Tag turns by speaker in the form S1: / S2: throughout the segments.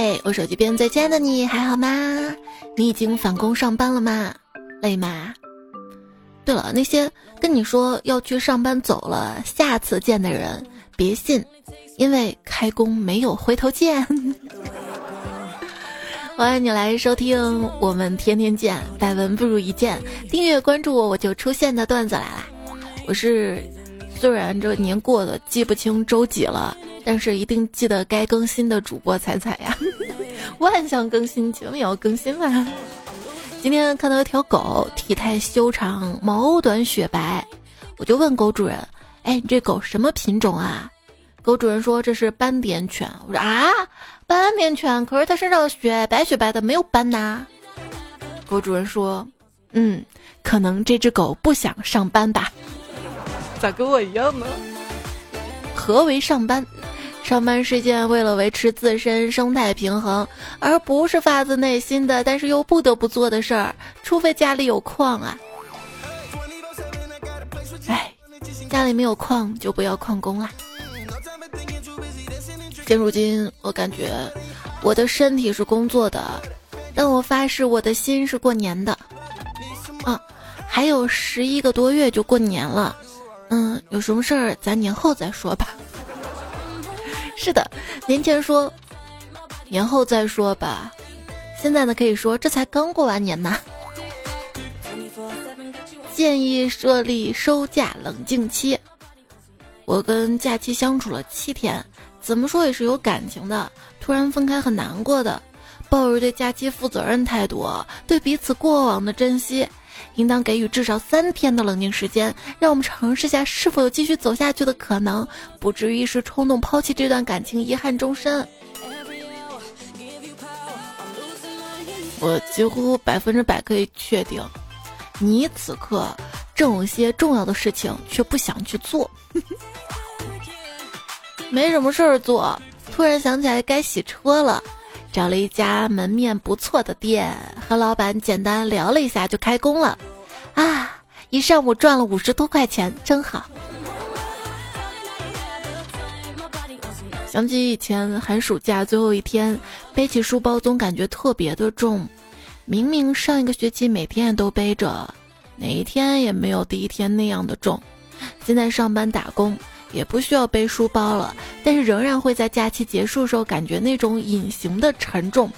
S1: 嘿，我手机边最亲爱的你还好吗？你已经返工上班了吗？累吗？对了，那些跟你说要去上班走了，下次见的人，别信，因为开工没有回头见。欢迎你来收听我们天天见，百闻不如一见，订阅关注我，我就出现的段子来啦。我是虽然这年过得记不清周几了，但是一定记得该更新的主播彩彩呀。万象更新，节目也要更新啦。今天看到一条狗，体态修长，毛短雪白，我就问狗主人：“哎，你这狗什么品种啊？”狗主人说：“这是斑点犬。”我说：“啊，斑点犬，可是它身上雪白雪白的，没有斑呐。”狗主人说：“嗯，可能这只狗不想上班吧？咋跟我一样呢？何为上班？上班是件为了维持自身生态平衡，而不是发自内心的，但是又不得不做的事儿。除非家里有矿啊。哎，家里没有矿就不要旷工啦。”现如今，我感觉我的身体是工作的，但我发誓我的心是过年的。啊，还有十一个多月就过年了，嗯，有什么事儿咱年后再说吧。是的，年前说，年后再说吧。现在呢，可以说这才刚过完年呢。建议设立收假冷静期。我跟假期相处了七天。怎么说也是有感情的，突然分开很难过的，抱着对假期负责任态度，对彼此过往的珍惜，应当给予至少三天的冷静时间，让我们尝试下是否有继续走下去的可能，不至于一时冲动抛弃这段感情，遗憾终身。我几乎百分之百可以确定，你此刻正有些重要的事情却不想去做。没什么事儿做，突然想起来该洗车了，找了一家门面不错的店，和老板简单聊了一下就开工了，啊，一上午赚了五十多块钱，真好。想起以前寒暑假最后一天，背起书包总感觉特别的重，明明上一个学期每天都背着，哪一天也没有第一天那样的重，现在上班打工。也不需要背书包了，但是仍然会在假期结束的时候感觉那种隐形的沉重。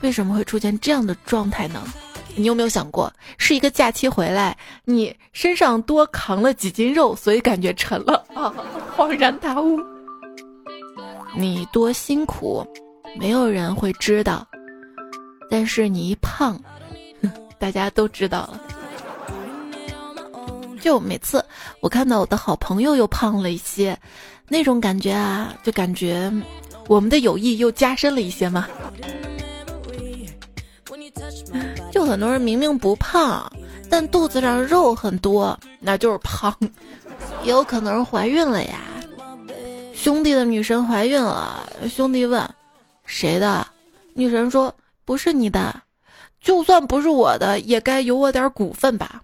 S1: 为什么会出现这样的状态呢？你有没有想过，是一个假期回来，你身上多扛了几斤肉，所以感觉沉了啊？恍然大悟，你多辛苦，没有人会知道，但是你一胖，大家都知道了。就每次我看到我的好朋友又胖了一些，那种感觉啊，就感觉我们的友谊又加深了一些嘛。就很多人明明不胖，但肚子上肉很多，那就是胖。也有可能是怀孕了呀。兄弟的女神怀孕了，兄弟问谁的？女神说不是你的，就算不是我的，也该有我点股份吧。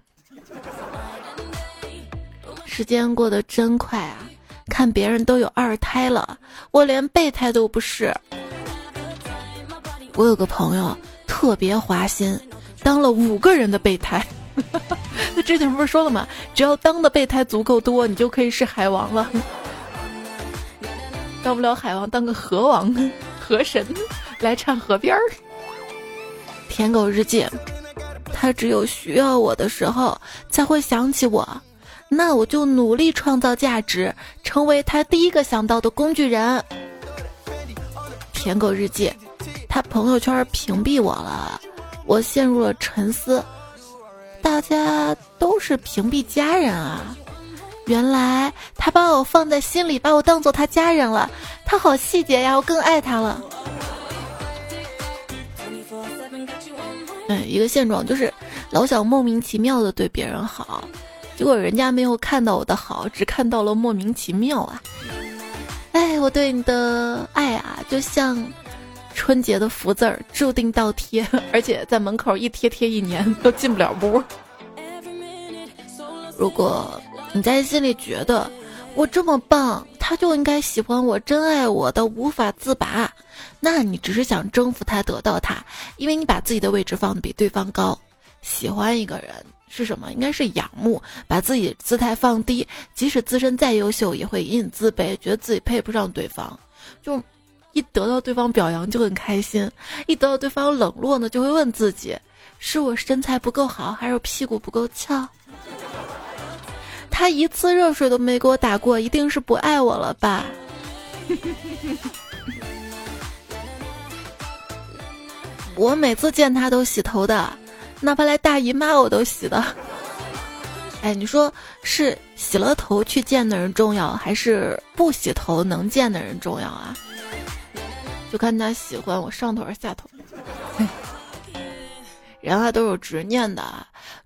S1: 时间过得真快啊！看别人都有二胎了，我连备胎都不是。我有个朋友特别花心，当了五个人的备胎。那 之前不是说了吗？只要当的备胎足够多，你就可以是海王了。当不了海王，当个河王、河神，来唱河边儿。舔狗日记，他只有需要我的时候才会想起我。那我就努力创造价值，成为他第一个想到的工具人。舔狗日记，他朋友圈屏蔽我了，我陷入了沉思。大家都是屏蔽家人啊，原来他把我放在心里，把我当做他家人了。他好细节呀，我更爱他了。嗯，一个现状就是老想莫名其妙的对别人好。结果人家没有看到我的好，只看到了莫名其妙啊！哎，我对你的爱啊，就像春节的福字儿，注定倒贴，而且在门口一贴贴一年都进不了屋。如果你在心里觉得我这么棒，他就应该喜欢我、真爱我的无法自拔。那你只是想征服他、得到他，因为你把自己的位置放的比对方高。喜欢一个人是什么？应该是仰慕，把自己姿态放低，即使自身再优秀，也会隐隐自卑，觉得自己配不上对方。就一得到对方表扬就很开心，一得到对方冷落呢，就会问自己：是我身材不够好，还是屁股不够翘？他一次热水都没给我打过，一定是不爱我了吧？我每次见他都洗头的，哪怕来大姨妈我都洗的。哎，你说是洗了头去见的人重要，还是不洗头能见的人重要啊？就看他喜欢我上头还是下头。人啊都有执念的，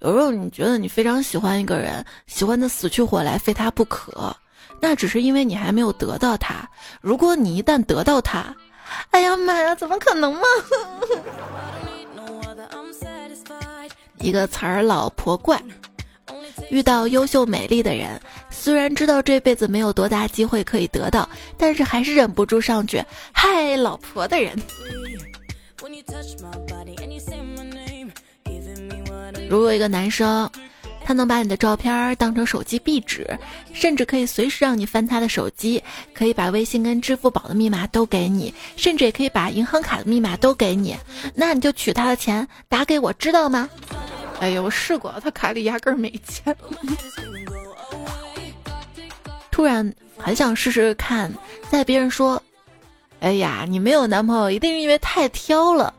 S1: 有时候你觉得你非常喜欢一个人，喜欢的死去活来，非他不可，那只是因为你还没有得到他。如果你一旦得到他，哎呀妈呀，怎么可能嘛？一个词儿，老婆怪。遇到优秀美丽的人，虽然知道这辈子没有多大机会可以得到，但是还是忍不住上去嗨老婆的人。如果一个男生，他能把你的照片当成手机壁纸，甚至可以随时让你翻他的手机，可以把微信跟支付宝的密码都给你，甚至也可以把银行卡的密码都给你，那你就取他的钱打给我，知道吗？哎呀，我试过，他卡里压根儿没钱。突然很想试试看，在别人说：“哎呀，你没有男朋友，一定是因为太挑了。”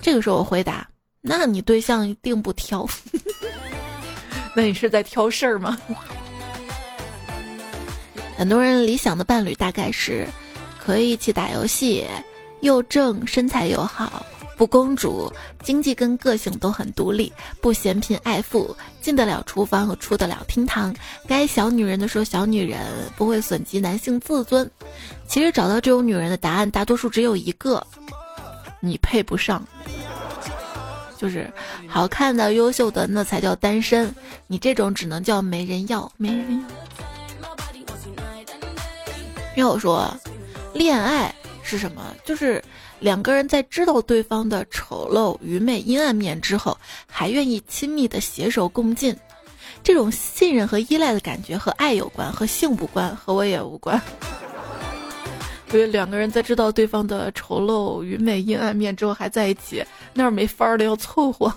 S1: 这个时候我回答。那你对象一定不挑，那你是在挑事儿吗？很多人理想的伴侣大概是，可以一起打游戏，又正身材又好，不公主，经济跟个性都很独立，不嫌贫爱富，进得了厨房和出得了厅堂，该小女人的说小女人，不会损及男性自尊。其实找到这种女人的答案，大多数只有一个：你配不上。就是好看的、优秀的，那才叫单身。你这种只能叫没人要，没人要。要说，恋爱是什么？就是两个人在知道对方的丑陋、愚昧、阴暗面之后，还愿意亲密的携手共进。这种信任和依赖的感觉和爱有关，和性无关，和我也无关。所以两个人在知道对方的丑陋、愚昧、阴暗面之后还在一起，那没法的要凑合。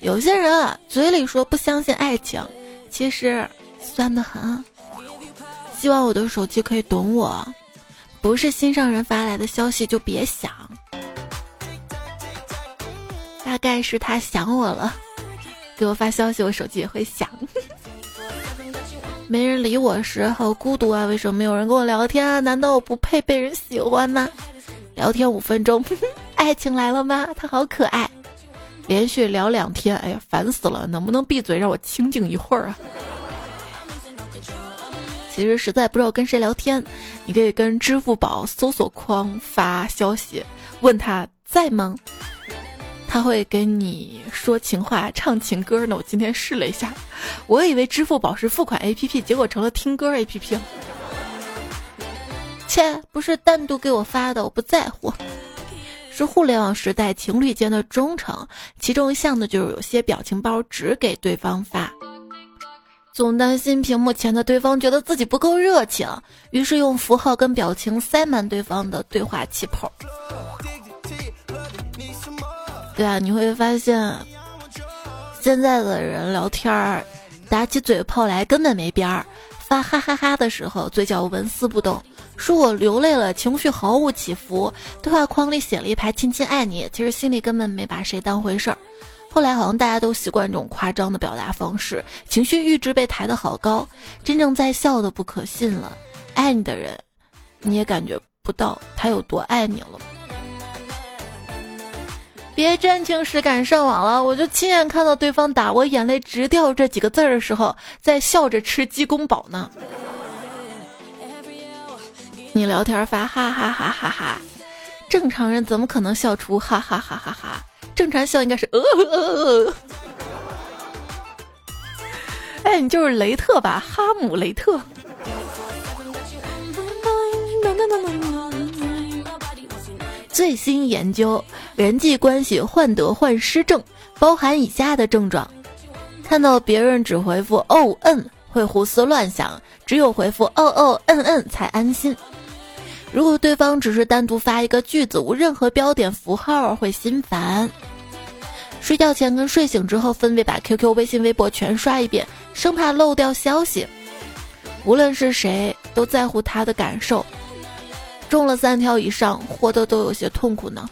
S1: 有些人啊，嘴里说不相信爱情，其实酸的很。希望我的手机可以懂我，不是心上人发来的消息就别想。大概是他想我了，给我发消息，我手机也会响。没人理我时，好孤独啊！为什么没有人跟我聊天啊？难道我不配被人喜欢吗？聊天五分钟，爱情来了吗？他好可爱。连续聊两天，哎呀，烦死了！能不能闭嘴，让我清静一会儿啊？其实实在不知道跟谁聊天，你可以跟支付宝搜索框发消息，问他在吗？他会跟你说情话、唱情歌呢。我今天试了一下，我以为支付宝是付款 APP，结果成了听歌 APP。切，不是单独给我发的，我不在乎。是互联网时代情侣间的忠诚，其中一项呢就是有些表情包只给对方发，总担心屏幕前的对方觉得自己不够热情，于是用符号跟表情塞满对方的对话气泡。对啊，你会发现，现在的人聊天儿，打起嘴炮来根本没边儿。发哈哈哈的时候，嘴角纹丝不动；说我流泪了，情绪毫无起伏。对话框里写了一排“亲亲爱你”，其实心里根本没把谁当回事儿。后来好像大家都习惯这种夸张的表达方式，情绪阈值被抬得好高，真正在笑的不可信了。爱你的人，你也感觉不到他有多爱你了。别真情实感上网了，我就亲眼看到对方打我眼泪直掉这几个字儿的时候，在笑着吃鸡公煲呢。你聊天发哈哈哈哈哈，正常人怎么可能笑出哈哈哈哈哈？正常笑应该是呃呃呃。哎，你就是雷特吧，哈姆雷特。最新研究，人际关系患得患失症包含以下的症状：看到别人只回复“哦嗯”会胡思乱想，只有回复“哦哦嗯嗯”才安心。如果对方只是单独发一个句子，无任何标点符号，会心烦。睡觉前跟睡醒之后，分别把 QQ、微信、微博全刷一遍，生怕漏掉消息。无论是谁，都在乎他的感受。中了三条以上，活得都有些痛苦呢。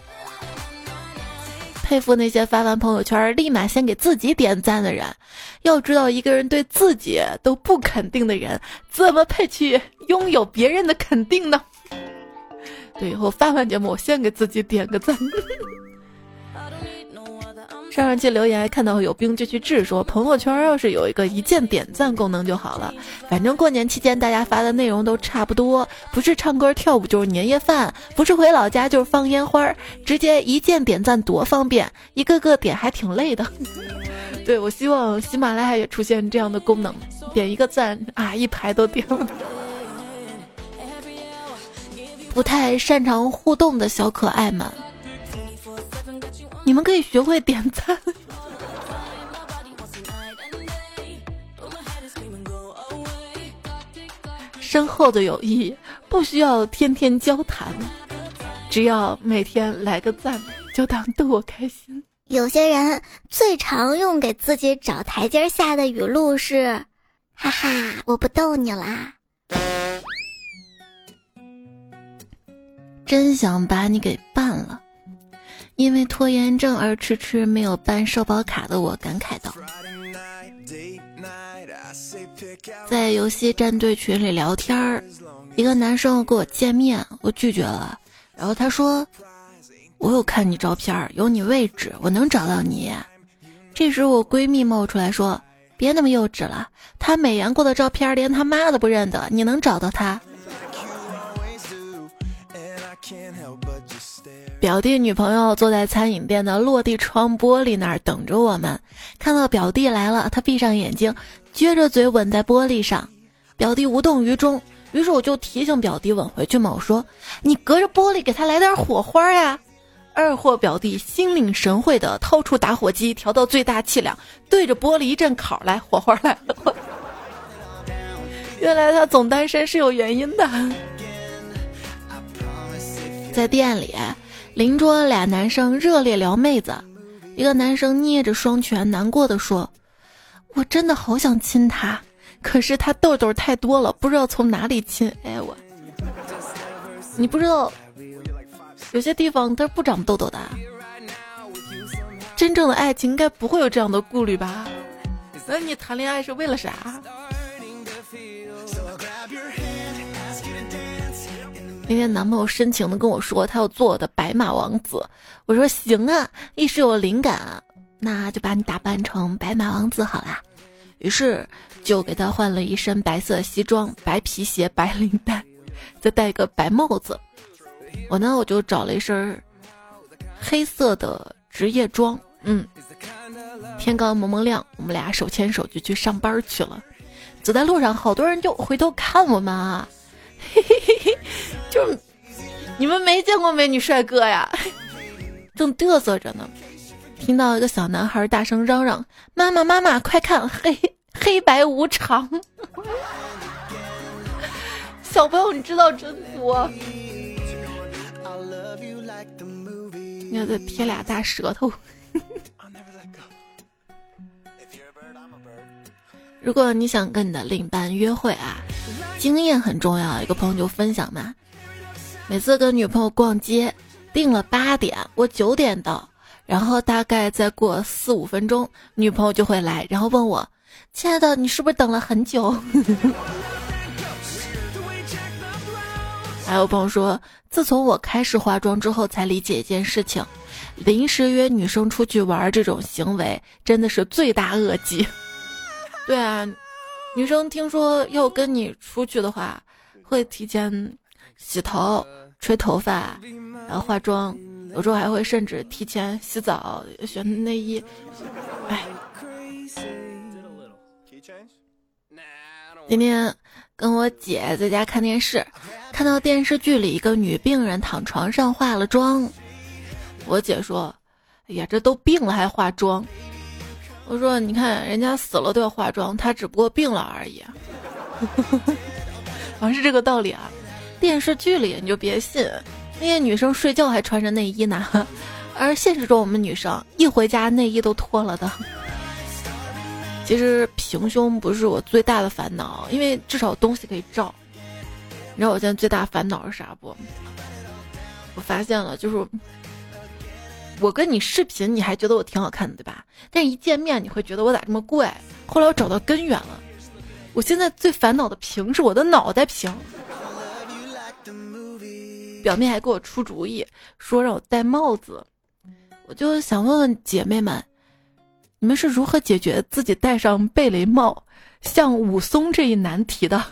S1: 佩服那些发完朋友圈立马先给自己点赞的人。要知道，一个人对自己都不肯定的人，怎么配去拥有别人的肯定呢？对，以后发完节目，我先给自己点个赞。上上期留言看到有兵就去治，说朋友圈要是有一个一键点赞功能就好了。反正过年期间大家发的内容都差不多，不是唱歌跳舞就是年夜饭，不是回老家就是放烟花，直接一键点赞多方便，一个个点还挺累的。对我希望喜马拉雅也出现这样的功能，点一个赞啊，一排都点。不太擅长互动的小可爱们。你们可以学会点赞。深厚的友谊不需要天天交谈，只要每天来个赞，就当逗我开心。
S2: 有些人最常用给自己找台阶下的语录是：“哈哈，我不逗你啦。”
S1: 真想把你给办了。因为拖延症而迟迟没有办社保卡的我感慨道：“在游戏战队群里聊天儿，一个男生跟我见面，我拒绝了。然后他说：‘我有看你照片，有你位置，我能找到你。’这时我闺蜜冒出来说：‘别那么幼稚了，他美颜过的照片连他妈都不认得，你能找到他？’”表弟女朋友坐在餐饮店的落地窗玻璃那儿等着我们，看到表弟来了，他闭上眼睛，撅着嘴吻在玻璃上，表弟无动于衷。于是我就提醒表弟吻回去嘛，我说：“你隔着玻璃给他来点火花呀！”二货表弟心领神会的掏出打火机，调到最大气量，对着玻璃一阵烤，来火花来了。原来他总单身是有原因的，在店里。邻桌俩男生热烈聊妹子，一个男生捏着双拳，难过的说：“我真的好想亲她，可是她痘痘太多了，不知道从哪里亲。”哎我，你不知道，有些地方它不长痘痘的。真正的爱情应该不会有这样的顾虑吧？那你谈恋爱是为了啥？那天男朋友深情的跟我说，他要做我的白马王子。我说行啊，一时有灵感，那就把你打扮成白马王子好啦。于是就给他换了一身白色西装、白皮鞋、白领带，再戴一个白帽子。我呢，我就找了一身黑色的职业装。嗯，天刚蒙蒙亮，我们俩手牵手就去上班去了。走在路上，好多人就回头看我们啊。嘿嘿嘿嘿，就你们没见过美女帅哥呀，正嘚瑟着呢，听到一个小男孩大声嚷嚷：“妈妈妈妈，快看黑黑白无常！” 小朋友，你知道真多。你要再贴俩大舌头。如果你想跟你的另一半约会啊。经验很重要，一个朋友就分享嘛。每次跟女朋友逛街，定了八点，我九点到，然后大概再过四五分钟，女朋友就会来，然后问我：“亲爱的，你是不是等了很久？” 还有朋友说，自从我开始化妆之后，才理解一件事情：临时约女生出去玩这种行为，真的是罪大恶极。对啊。女生听说要跟你出去的话，会提前洗头、吹头发，然后化妆，有时候还会甚至提前洗澡、选内衣。哎，今天跟我姐在家看电视，看到电视剧里一个女病人躺床上化了妆。我姐说：“哎呀，这都病了还化妆。”我说：“你看人家死了都要化妆，她只不过病了而已。”好像是这个道理啊。电视剧里你就别信，那些女生睡觉还穿着内衣呢，而现实中我们女生一回家内衣都脱了的。其实平胸不是我最大的烦恼，因为至少东西可以照。你知道我现在最大烦恼是啥不？我发现了，就是我跟你视频，你还觉得我挺好看的，对吧？但一见面，你会觉得我咋这么怪？后来我找到根源了，我现在最烦恼的屏是我的脑袋屏。表妹还给我出主意，说让我戴帽子，我就想问问姐妹们。你们是如何解决自己戴上贝雷帽像武松这一难题的？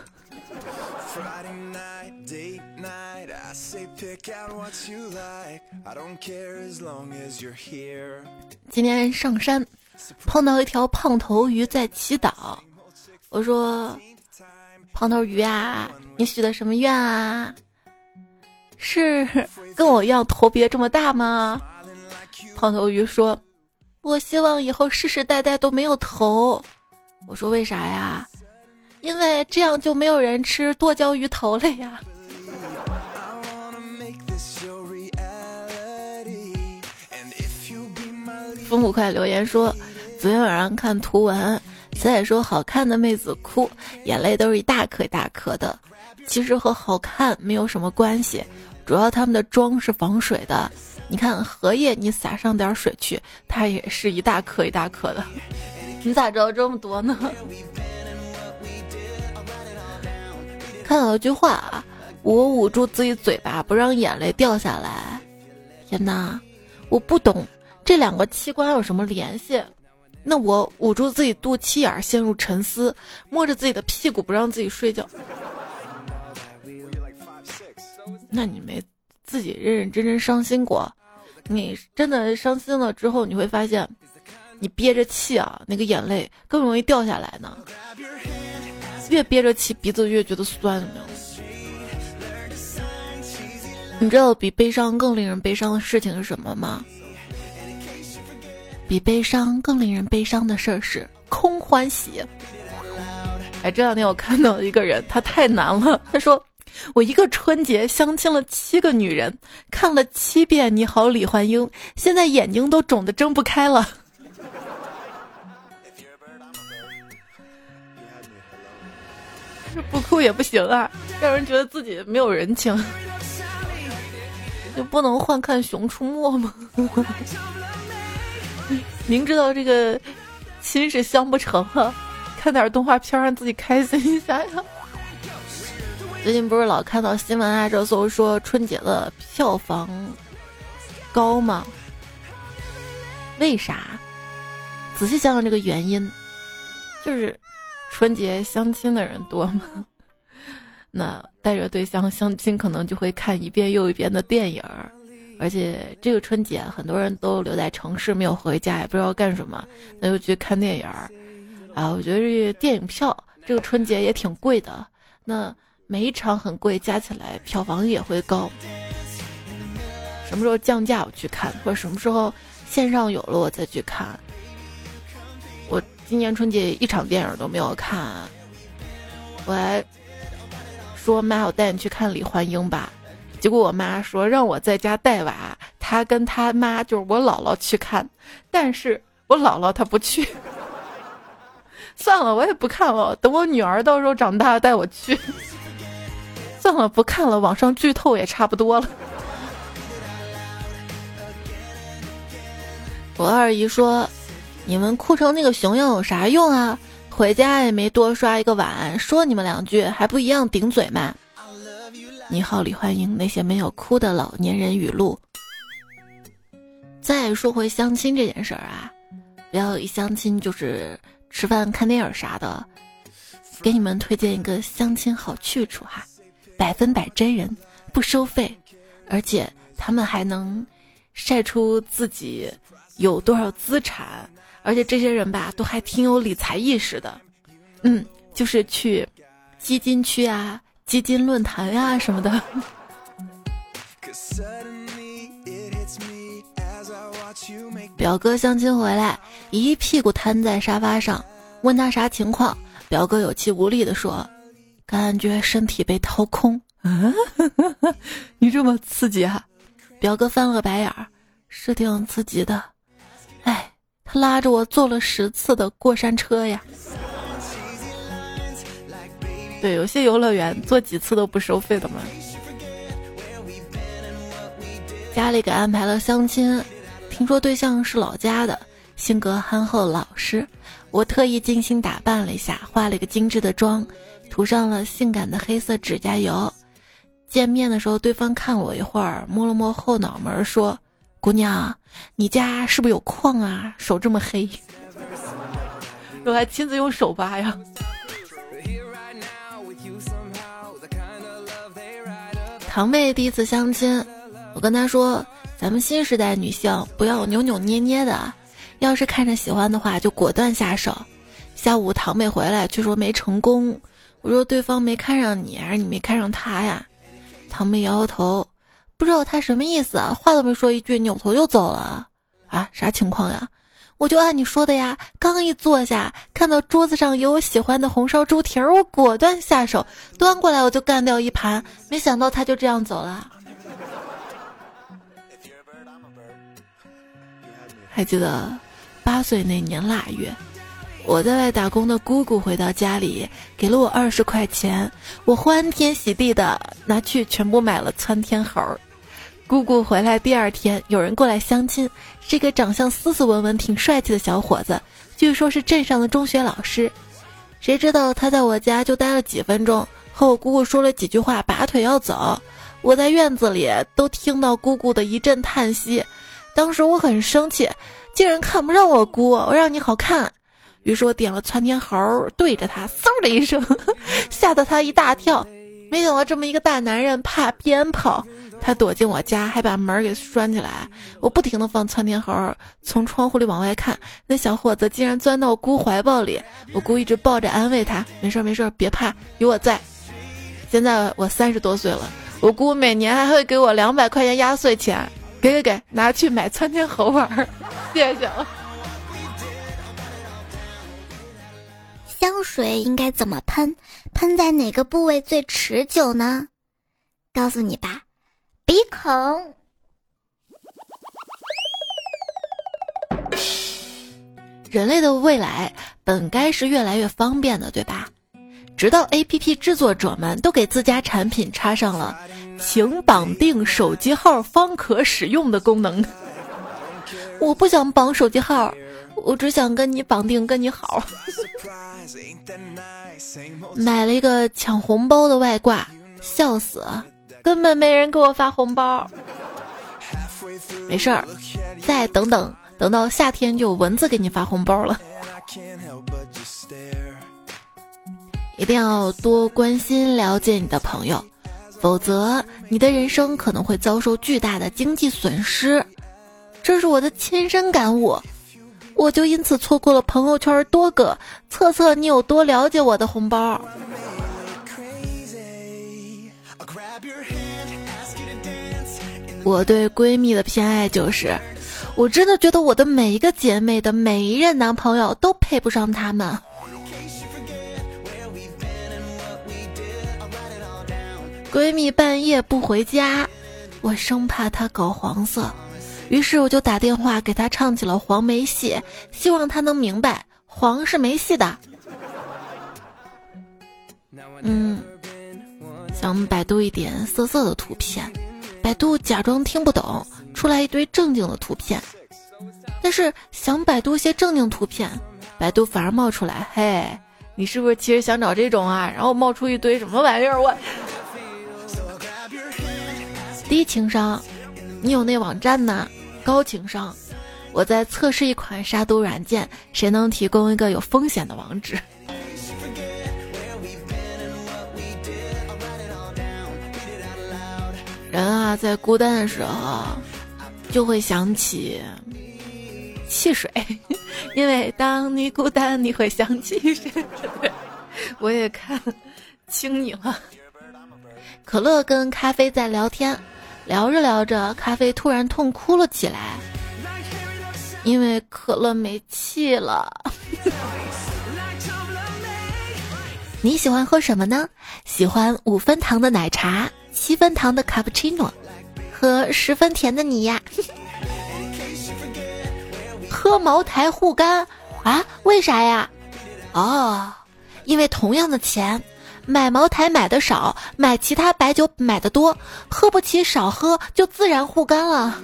S1: 今天上山碰到一条胖头鱼在祈祷，我说：“胖头鱼啊，你许的什么愿啊？是跟我一样头别这么大吗？”胖头鱼说。我希望以后世世代代都没有头。我说为啥呀？因为这样就没有人吃剁椒鱼头了呀。风不快留言说，昨天晚上看图文，小仔说好看的妹子哭，眼泪都是一大颗一大颗的。其实和好看没有什么关系，主要他们的妆是防水的。你看荷叶，你撒上点水去，它也是一大颗一大颗的。你咋知道这么多呢？看到一句话啊，我捂住自己嘴巴，不让眼泪掉下来。天哪，我不懂这两个器官有什么联系？那我捂住自己肚脐眼，陷入沉思，摸着自己的屁股不让自己睡觉。那你没自己认认真真伤心过？你真的伤心了之后，你会发现，你憋着气啊，那个眼泪更容易掉下来呢。越憋着气，鼻子越觉得酸，有没有？你知道比悲伤更令人悲伤的事情是什么吗？比悲伤更令人悲伤的事儿是空欢喜。哎，这两天我看到一个人，他太难了，他说。我一个春节相亲了七个女人，看了七遍《你好，李焕英》，现在眼睛都肿得睁不开了。不哭也不行啊，让人觉得自己没有人情。就不能换看《熊出没》吗？明知道这个亲是相不成啊，看点动画片让自己开心一下呀。最近不是老看到新闻啊，热搜说春节的票房高吗？为啥？仔细想想这个原因，就是春节相亲的人多吗？那带着对象相亲，可能就会看一遍又一遍的电影儿，而且这个春节很多人都留在城市没有回家，也不知道干什么，那就去看电影儿。啊，我觉得这电影票这个春节也挺贵的。那每一场很贵，加起来票房也会高。什么时候降价我去看，或者什么时候线上有了我再去看。我今年春节一场电影都没有看，我还说妈，我带你去看李焕英吧。结果我妈说让我在家带娃，她跟她妈就是我姥姥去看，但是我姥姥她不去。算了，我也不看了，等我女儿到时候长大带我去。算了，不看了，网上剧透也差不多了。我二姨说：“你们哭成那个熊样有啥用啊？回家也没多刷一个碗，说你们两句还不一样顶嘴吗？”你好，李焕英，那些没有哭的老年人语录。再说回相亲这件事儿啊，不要一相亲就是吃饭看电影啥的。给你们推荐一个相亲好去处哈。百分百真人，不收费，而且他们还能晒出自己有多少资产，而且这些人吧，都还挺有理财意识的。嗯，就是去基金区啊、基金论坛呀什么的。表哥相亲回来，一屁股瘫在沙发上，问他啥情况。表哥有气无力地说：“感觉身体被掏空。”啊，你这么刺激啊！表哥翻了个白眼儿，是挺刺激的。哎，他拉着我坐了十次的过山车呀。对，有些游乐园坐几次都不收费的嘛。家里给安排了相亲，听说对象是老家的，性格憨厚老实。我特意精心打扮了一下，化了一个精致的妆，涂上了性感的黑色指甲油。见面的时候，对方看我一会儿，摸了摸后脑门，说：“姑娘，你家是不是有矿啊？手这么黑。” 我还亲自用手扒呀。堂妹第一次相亲，我跟她说：“咱们新时代女性不要扭扭捏捏的。”要是看着喜欢的话，就果断下手。下午堂妹回来，却说没成功。我说对方没看上你，还是你没看上他呀？堂妹摇摇头，不知道他什么意思，话都没说一句，扭头就走了。啊，啥情况呀？我就按你说的呀，刚一坐下，看到桌子上有我喜欢的红烧猪蹄儿，我果断下手，端过来我就干掉一盘。没想到他就这样走了。还记得。八岁那年腊月，我在外打工的姑姑回到家里，给了我二十块钱，我欢天喜地的拿去全部买了窜天猴。姑姑回来第二天，有人过来相亲，是个长相斯斯文文、挺帅气的小伙子，据说是镇上的中学老师。谁知道他在我家就待了几分钟，和我姑姑说了几句话，拔腿要走。我在院子里都听到姑姑的一阵叹息，当时我很生气。竟然看不上我姑，我让你好看。于是我点了窜天猴，对着他，嗖的一声，吓得他一大跳。没想到这么一个大男人怕鞭炮，他躲进我家，还把门给拴起来。我不停的放窜天猴，从窗户里往外看，那小伙子竟然钻到我姑怀抱里。我姑一直抱着安慰他，没事没事，别怕，有我在。现在我三十多岁了，我姑每年还会给我两百块钱压岁钱。给给给，拿去买窜天猴玩儿，谢谢。
S2: 香水应该怎么喷？喷在哪个部位最持久呢？告诉你吧，鼻孔。
S1: 人类的未来本该是越来越方便的，对吧？直到 A P P 制作者们都给自家产品插上了。请绑定手机号方可使用的功能。我不想绑手机号，我只想跟你绑定，跟你好。买了一个抢红包的外挂，笑死，根本没人给我发红包。没事儿，再等等，等到夏天就蚊子给你发红包了。一定要多关心了解你的朋友。否则，你的人生可能会遭受巨大的经济损失，这是我的亲身感悟。我就因此错过了朋友圈多个测测你有多了解我的红包。我对闺蜜的偏爱就是，我真的觉得我的每一个姐妹的每一任男朋友都配不上她们。闺蜜半夜不回家，我生怕她搞黄色，于是我就打电话给她唱起了黄梅戏，希望她能明白黄是没戏的。嗯，想百度一点色色的图片，百度假装听不懂，出来一堆正经的图片。但是想百度些正经图片，百度反而冒出来，嘿，你是不是其实想找这种啊？然后冒出一堆什么玩意儿，我。低情商，你有那网站呢？高情商，我在测试一款杀毒软件，谁能提供一个有风险的网址？人啊，在孤单的时候，就会想起汽水，因为当你孤单，你会想起谁？我也看。清你了。可乐跟咖啡在聊天，聊着聊着，咖啡突然痛哭了起来，因为可乐没气了。你喜欢喝什么呢？喜欢五分糖的奶茶，七分糖的卡布奇诺，和十分甜的你呀。喝茅台护肝啊？为啥呀？哦，因为同样的钱，买茅台买的少，买其他白酒买的多，喝不起少喝就自然护肝了。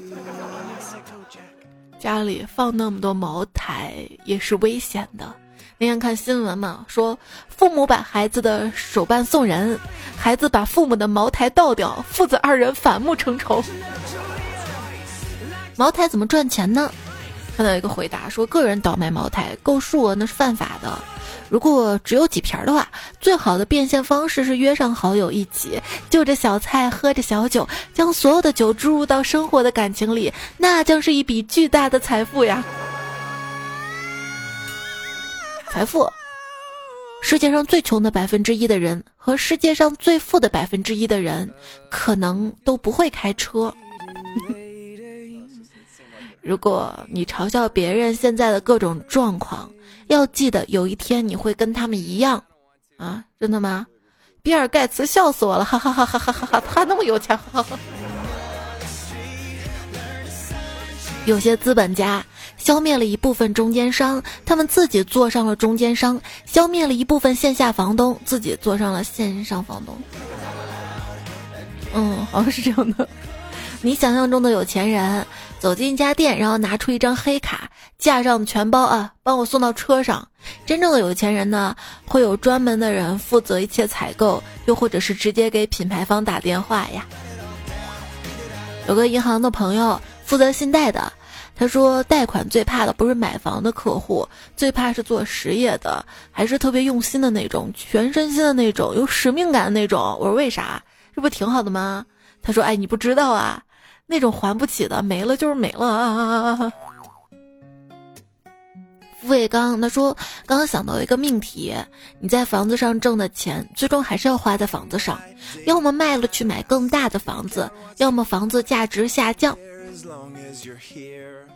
S1: 家里放那么多茅台也是危险的。那天看新闻嘛，说父母把孩子的手办送人，孩子把父母的茅台倒掉，父子二人反目成仇。茅台怎么赚钱呢？看到一个回答说，个人倒卖茅台购数额那是犯法的。如果只有几瓶的话，最好的变现方式是约上好友一起，就着小菜喝着小酒，将所有的酒注入到生活的感情里，那将是一笔巨大的财富呀。财富，世界上最穷的百分之一的人和世界上最富的百分之一的人，可能都不会开车。如果你嘲笑别人现在的各种状况，要记得有一天你会跟他们一样。啊，真的吗？比尔盖茨笑死我了，哈哈哈哈哈哈哈！他那么有钱，有些资本家。消灭了一部分中间商，他们自己做上了中间商；消灭了一部分线下房东，自己做上了线上房东。嗯，好像是这样的。你想象中的有钱人走进一家店，然后拿出一张黑卡，架上全包啊，帮我送到车上。真正的有钱人呢，会有专门的人负责一切采购，又或者是直接给品牌方打电话呀。有个银行的朋友负责信贷的。他说：“贷款最怕的不是买房的客户，最怕是做实业的，还是特别用心的那种，全身心的那种，有使命感的那种。”我说：“为啥？这不挺好的吗？”他说：“哎，你不知道啊，那种还不起的，没了就是没了。”啊付伟刚他说：“刚刚想到一个命题，你在房子上挣的钱，最终还是要花在房子上，要么卖了去买更大的房子，要么房子价值下降。”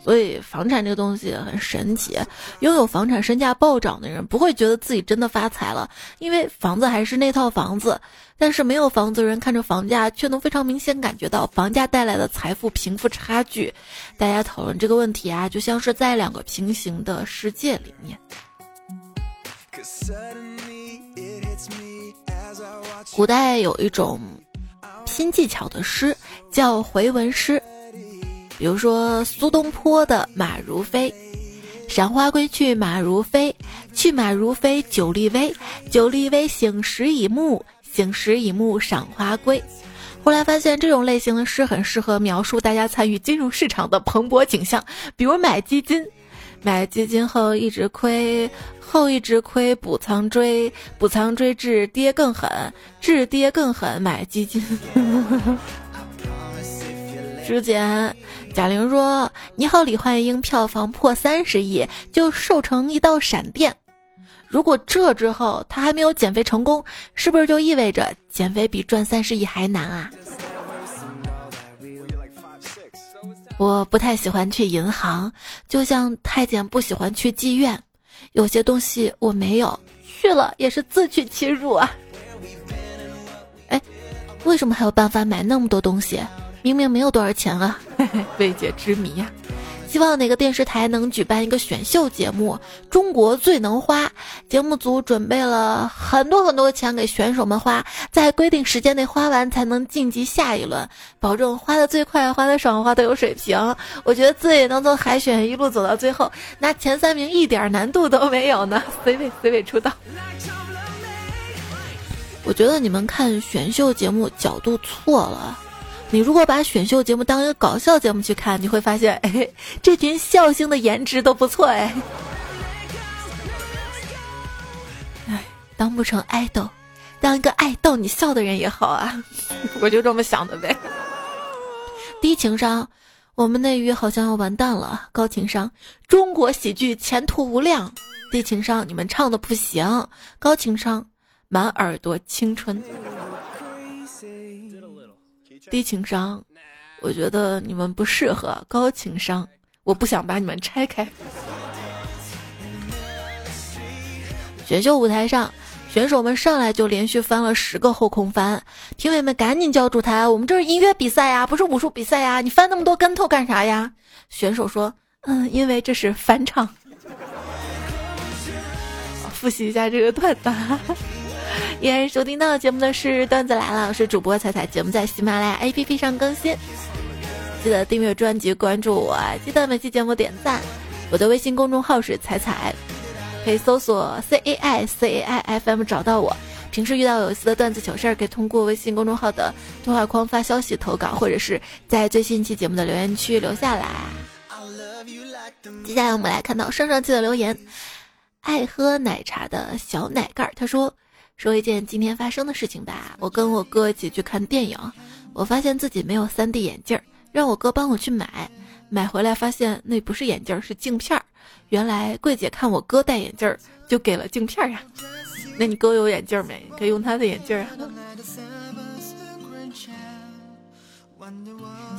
S1: 所以房产这个东西很神奇，拥有房产身价暴涨的人不会觉得自己真的发财了，因为房子还是那套房子。但是没有房子的人看着房价，却能非常明显感觉到房价带来的财富贫富差距。大家讨论这个问题啊，就像是在两个平行的世界里面。古代有一种拼技巧的诗，叫回文诗。比如说苏东坡的《马如飞》，赏花归去马如飞，去马如飞酒力微，酒力微醒时已暮，醒时已暮赏花归。后来发现这种类型的诗很适合描述大家参与金融市场的蓬勃景象，比如买基金，买基金后一直亏，后一直亏补仓追，补仓追至跌更狠，至跌更狠买基金。之前。贾玲说：“你好，李焕英，票房破三十亿就瘦成一道闪电。如果这之后她还没有减肥成功，是不是就意味着减肥比赚三十亿还难啊？”我不太喜欢去银行，就像太监不喜欢去妓院。有些东西我没有去了，也是自取其辱啊。哎，为什么还有办法买那么多东西？明明没有多少钱啊，未解之谜呀！希望哪个电视台能举办一个选秀节目《中国最能花》，节目组准备了很多很多的钱给选手们花，在规定时间内花完才能晋级下一轮，保证花的最快、花的爽、花的有水平。我觉得自己能从海选一路走到最后，拿前三名一点难度都没有呢，C 位 C 位出道。我觉得你们看选秀节目角度错了。你如果把选秀节目当一个搞笑节目去看，你会发现，哎，这群笑星的颜值都不错，哎，哎，当不成爱豆，当一个爱逗你笑的人也好啊，我就这么想的呗。低情商，我们内娱好像要完蛋了。高情商，中国喜剧前途无量。低情商，你们唱的不行。高情商，满耳朵青春。低情商，我觉得你们不适合；高情商，我不想把你们拆开。选秀舞台上，选手们上来就连续翻了十个后空翻，评委们赶紧叫住他：“我们这是音乐比赛呀，不是武术比赛呀！你翻那么多跟头干啥呀？”选手说：“嗯，因为这是翻唱。”复习一下这个段子。依然收听到节目的是段子来了，我是主播彩彩，节目在喜马拉雅 APP 上更新，记得订阅专辑，关注我，记得每期节目点赞。我的微信公众号是彩彩。可以搜索 C A I C A I F M 找到我。平时遇到有意思的段子糗事儿，可以通过微信公众号的对话框发消息投稿，或者是在最新一期节目的留言区留下来。接下来我们来看到上上期的留言，爱喝奶茶的小奶盖，他说：“说一件今天发生的事情吧。我跟我哥一起去看电影，我发现自己没有 3D 眼镜，让我哥帮我去买。买回来发现那不是眼镜，是镜片儿。”原来柜姐看我哥戴眼镜儿，就给了镜片儿呀。那你哥有眼镜没？可以用他的眼镜啊。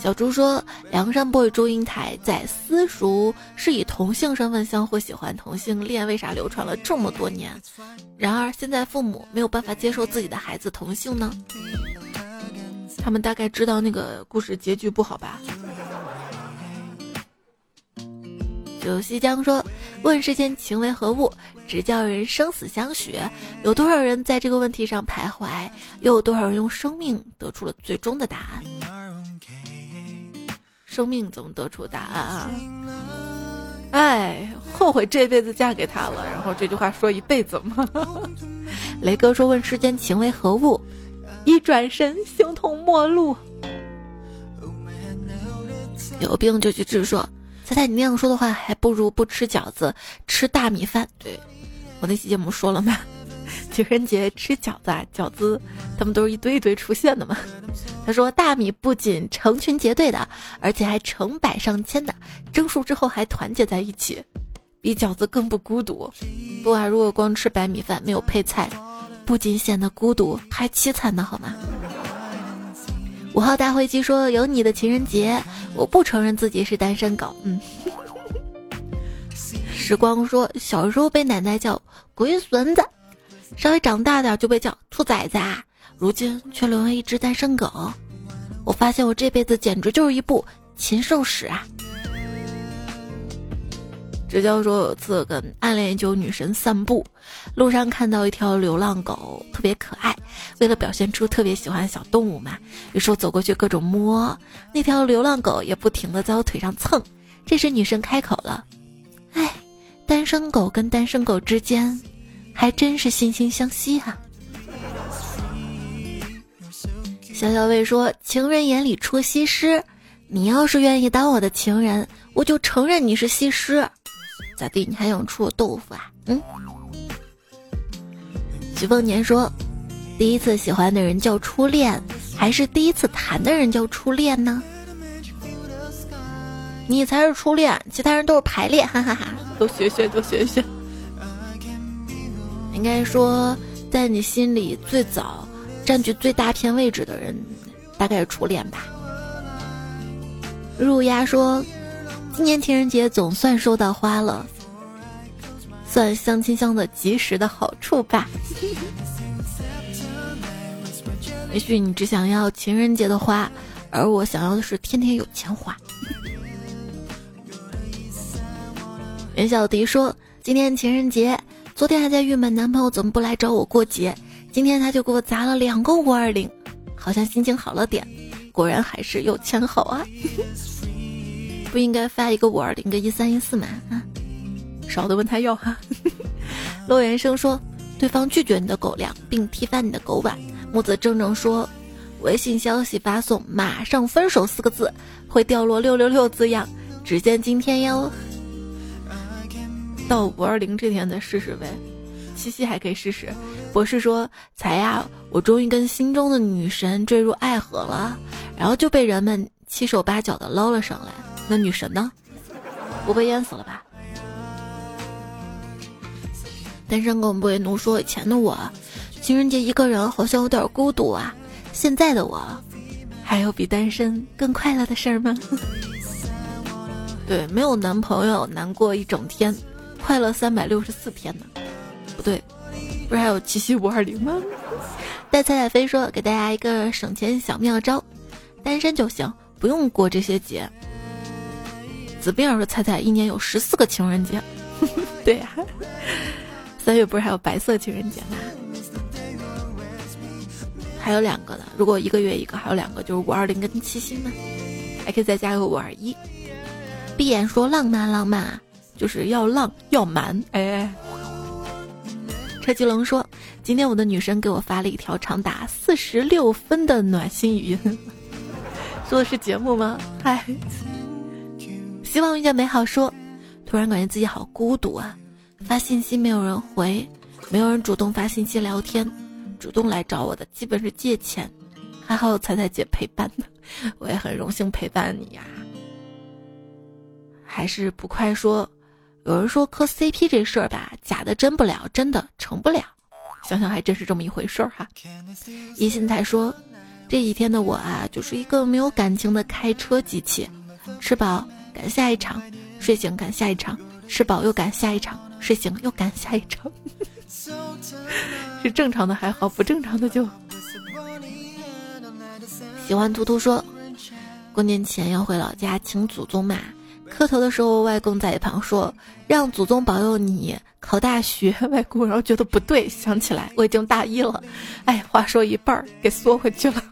S1: 小猪说：“梁山 boy 祝英台在私塾是以同性身份相互喜欢，同性恋为啥流传了这么多年？然而现在父母没有办法接受自己的孩子同性呢？他们大概知道那个故事结局不好吧？”九西江说：“问世间情为何物，只叫人生死相许。有多少人在这个问题上徘徊？又有多少人用生命得出了最终的答案？生命怎么得出答案啊？哎，后悔这辈子嫁给他了。然后这句话说一辈子吗？” 雷哥说：“问世间情为何物，一转身形同陌路。有病就去治。”说。猜猜，你那样说的话，还不如不吃饺子，吃大米饭。对我那期节目说了吗？情人节吃饺子，啊，饺子他们都是一堆一堆出现的嘛。他说大米不仅成群结队的，而且还成百上千的，蒸熟之后还团结在一起，比饺子更不孤独。不啊，如果光吃白米饭没有配菜，不仅显得孤独，还凄惨呢，好吗？五号大灰机说有你的情人节。我不承认自己是单身狗。嗯，时光说小时候被奶奶叫龟孙子，稍微长大点就被叫兔崽子，如今却沦为一只单身狗。我发现我这辈子简直就是一部禽兽史啊！直教说有次跟暗恋已久女神散步，路上看到一条流浪狗，特别可爱。为了表现出特别喜欢小动物嘛，于是我走过去各种摸，那条流浪狗也不停的在我腿上蹭。这时女神开口了：“哎，单身狗跟单身狗之间，还真是惺惺相惜哈。”小小魏说：“情人眼里出西施，你要是愿意当我的情人，我就承认你是西施。”咋地？你还想吃我豆腐啊？嗯。徐凤年说：“第一次喜欢的人叫初恋，还是第一次谈的人叫初恋呢？”你才是初恋，其他人都是排练，哈哈哈！都学学，都学学。应该说，在你心里最早占据最大片位置的人，大概是初恋吧。入鸦说。今年情人节总算收到花了，算相亲相的及时的好处吧。也许你只想要情人节的花，而我想要的是天天有钱花。袁小迪说：“今天情人节，昨天还在郁闷男朋友怎么不来找我过节，今天他就给我砸了两个五二零，好像心情好了点。果然还是有钱好啊。”不应该发一个五二零个一三一四吗？啊，少的问他要哈。陆元生说，对方拒绝你的狗粮，并踢翻你的狗碗。木子正正说，微信消息发送“马上分手”四个字，会掉落六六六字样。只见今天哟，到五二零这天再试试呗。七夕还可以试试。博士说，才呀，我终于跟心中的女神坠入爱河了，然后就被人们七手八脚的捞了上来。那女神呢？不被淹死了吧？单身狗不会奴说以前的我，情人节一个人好像有点孤独啊。现在的我，还有比单身更快乐的事儿吗？对，没有男朋友难过一整天，快乐三百六十四天呢。不对，不是还有七夕五二零吗？带彩彩飞说，给大家一个省钱小妙招：单身就行，不用过这些节。子冰说，彩彩一年有十四个情人节。对呀，三月不是还有白色情人节吗？还有两个呢，如果一个月一个，还有两个就是五二零跟七夕呢，还可以再加个五二一。闭眼说浪漫浪漫，就是要浪要蛮。哎，车继龙说，今天我的女神给我发了一条长达四十六分的暖心语音，说的是节目吗？嗨，希望遇见美好。说，突然感觉自己好孤独啊，发信息没有人回，没有人主动发信息聊天。主动来找我的基本是借钱，还好有彩彩姐陪伴呢，我也很荣幸陪伴你呀。还是不快说，有人说磕 CP 这事儿吧，假的真不了，真的成不了。想想还真是这么一回事儿哈。一心才说，这几天的我啊，就是一个没有感情的开车机器，吃饱赶下一场，睡醒赶下一场，吃饱又赶下一场，睡醒又赶下一场。是正常的还好，不正常的就。喜欢图图说，过年前要回老家请祖宗嘛。磕头的时候，外公在一旁说：“让祖宗保佑你考大学。”外公然后觉得不对，想起来我已经大一了。哎，话说一半儿给缩回去了。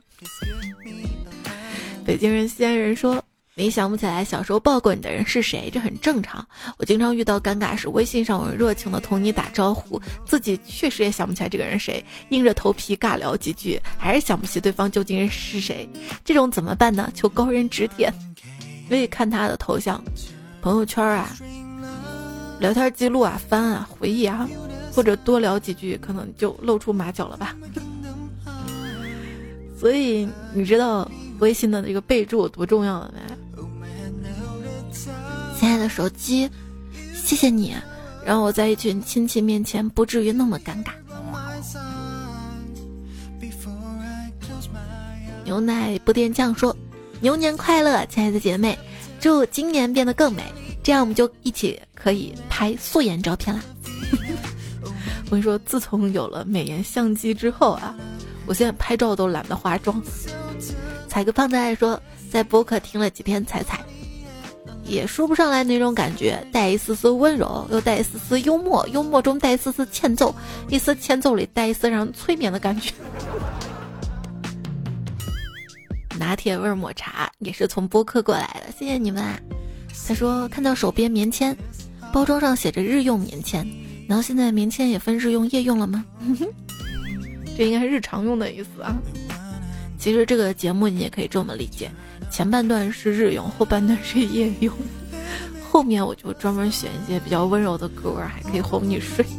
S1: 北京人、西安人说。你想不起来小时候抱过你的人是谁，这很正常。我经常遇到尴尬时，微信上我热情的同你打招呼，自己确实也想不起来这个人谁，硬着头皮尬聊几句，还是想不起对方究竟是谁。这种怎么办呢？求高人指点。可以看他的头像、朋友圈啊、聊天记录啊、翻啊、回忆啊，或者多聊几句，可能就露出马脚了吧。所以你知道微信的那个备注多重要了没？亲爱的手机，谢谢你，让我在一群亲戚面前不至于那么尴尬。牛奶不点酱说：“牛年快乐，亲爱的姐妹，祝今年变得更美，这样我们就一起可以拍素颜照片啦。”我跟你说，自从有了美颜相机之后啊，我现在拍照都懒得化妆。采个胖子爱说，在播客听了几天彩彩。也说不上来那种感觉，带一丝丝温柔，又带一丝丝幽默，幽默中带一丝丝欠揍，一丝欠揍里带一丝让人催眠的感觉。拿铁味抹茶也是从播客过来的，谢谢你们。他说看到手边棉签，包装上写着日用棉签，然后现在棉签也分日用夜用了吗？这应该是日常用的意思啊。其实这个节目你也可以这么理解。前半段是日用，后半段是夜用。后面我就专门选一些比较温柔的歌，还可以哄你睡。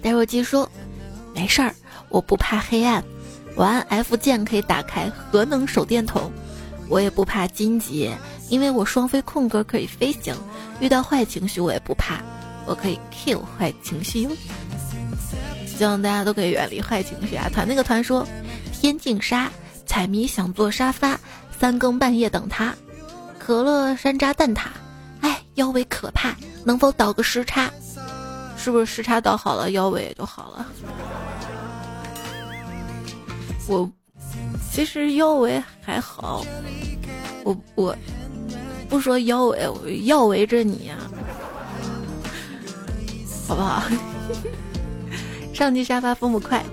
S1: 戴若基说：“没事儿，我不怕黑暗，我按 F 键可以打开核能手电筒。我也不怕荆棘，因为我双飞空格可以飞行。遇到坏情绪我也不怕，我可以 kill 坏情绪哟。”希望大家都可以远离坏情绪啊！团那个团说，天净沙彩迷想坐沙发，三更半夜等他，可乐山楂蛋挞，哎，腰围可怕，能否倒个时差？是不是时差倒好了，腰围也就好了？我其实腰围还好，我我不说腰围，我腰围着你呀，好不好？上期沙发风不快，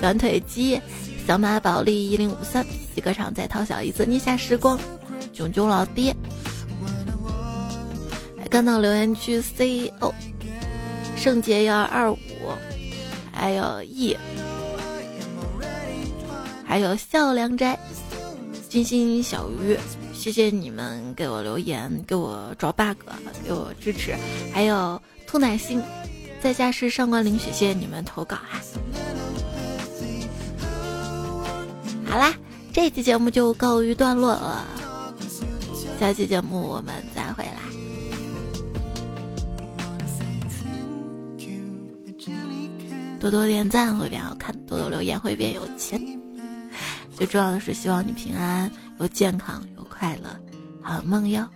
S1: 短腿鸡，小马宝莉一零五三，洗个场再掏小姨子，捏下时光，囧囧老爹，还看到留言区 CEO，圣洁幺二二五，还有 E，还有笑良斋、金心小鱼，谢谢你们给我留言、给我找 bug、给我支持。还有兔奶心，在下是上官林雪，谢谢你们投稿哈。好啦，这期节目就告一段落了，下期节目我们再回来。多多点赞会变好看，多多留言会变有钱。最重要的是，希望你平安又健康又快乐，好梦哟。